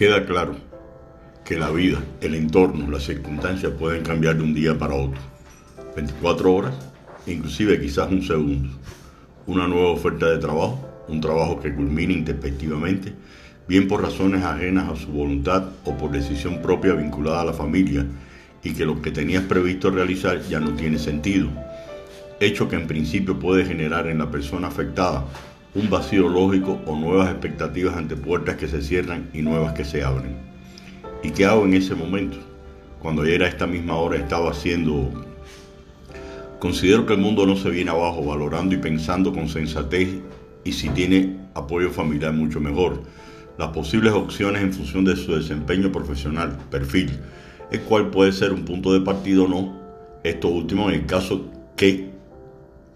Queda claro que la vida, el entorno, las circunstancias pueden cambiar de un día para otro. 24 horas, inclusive quizás un segundo. Una nueva oferta de trabajo, un trabajo que culmine introspectivamente, bien por razones ajenas a su voluntad o por decisión propia vinculada a la familia, y que lo que tenías previsto realizar ya no tiene sentido. Hecho que en principio puede generar en la persona afectada un vacío lógico o nuevas expectativas ante puertas que se cierran y nuevas que se abren. ¿Y qué hago en ese momento? Cuando ya era esta misma hora estaba haciendo... Considero que el mundo no se viene abajo valorando y pensando con sensatez y si tiene apoyo familiar mucho mejor. Las posibles opciones en función de su desempeño profesional, perfil, el cual puede ser un punto de partida o no, esto último en el caso que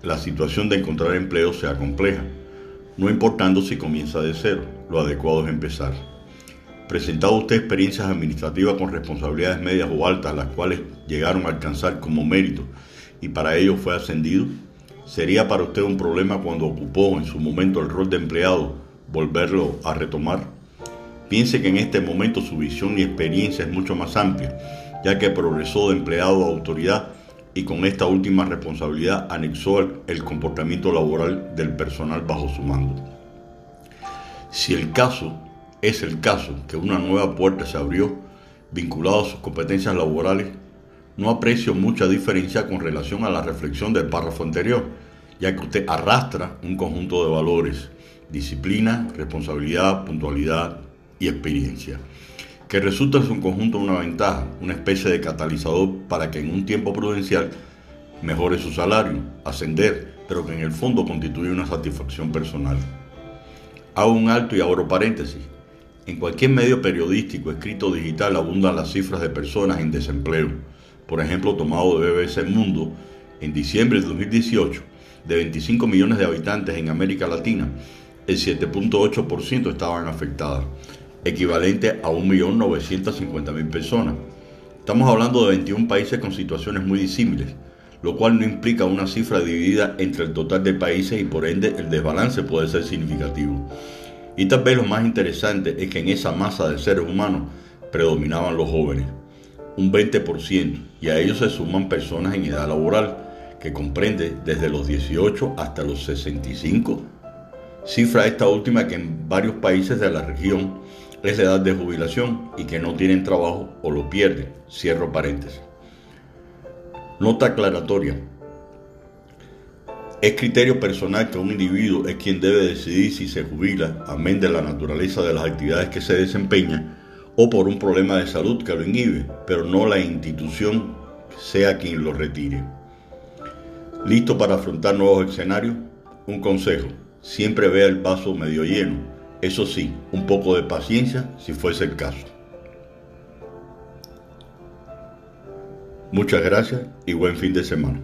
la situación de encontrar empleo sea compleja no importando si comienza de cero, lo adecuado es empezar. ¿Presentado usted experiencias administrativas con responsabilidades medias o altas, las cuales llegaron a alcanzar como mérito y para ello fue ascendido? ¿Sería para usted un problema cuando ocupó en su momento el rol de empleado volverlo a retomar? Piense que en este momento su visión y experiencia es mucho más amplia, ya que progresó de empleado a autoridad y con esta última responsabilidad anexó el comportamiento laboral del personal bajo su mando. Si el caso es el caso que una nueva puerta se abrió vinculado a sus competencias laborales, no aprecio mucha diferencia con relación a la reflexión del párrafo anterior, ya que usted arrastra un conjunto de valores, disciplina, responsabilidad, puntualidad y experiencia que resulta en su conjunto una ventaja, una especie de catalizador para que en un tiempo prudencial mejore su salario, ascender, pero que en el fondo constituye una satisfacción personal. Hago un alto y abro paréntesis. En cualquier medio periodístico, escrito digital, abundan las cifras de personas en desempleo. Por ejemplo, tomado de BBC Mundo, en diciembre de 2018, de 25 millones de habitantes en América Latina, el 7.8% estaban afectadas equivalente a 1.950.000 personas. Estamos hablando de 21 países con situaciones muy disímiles, lo cual no implica una cifra dividida entre el total de países y por ende el desbalance puede ser significativo. Y tal vez lo más interesante es que en esa masa de seres humanos predominaban los jóvenes, un 20%, y a ellos se suman personas en edad laboral, que comprende desde los 18 hasta los 65, cifra esta última que en varios países de la región es la edad de jubilación y que no tienen trabajo o lo pierden. Cierro paréntesis. Nota aclaratoria. Es criterio personal que un individuo es quien debe decidir si se jubila, amén de la naturaleza de las actividades que se desempeña, o por un problema de salud que lo inhibe, pero no la institución sea quien lo retire. ¿Listo para afrontar nuevos escenarios? Un consejo, siempre vea el vaso medio lleno eso sí, un poco de paciencia si fuese el caso. Muchas gracias y buen fin de semana.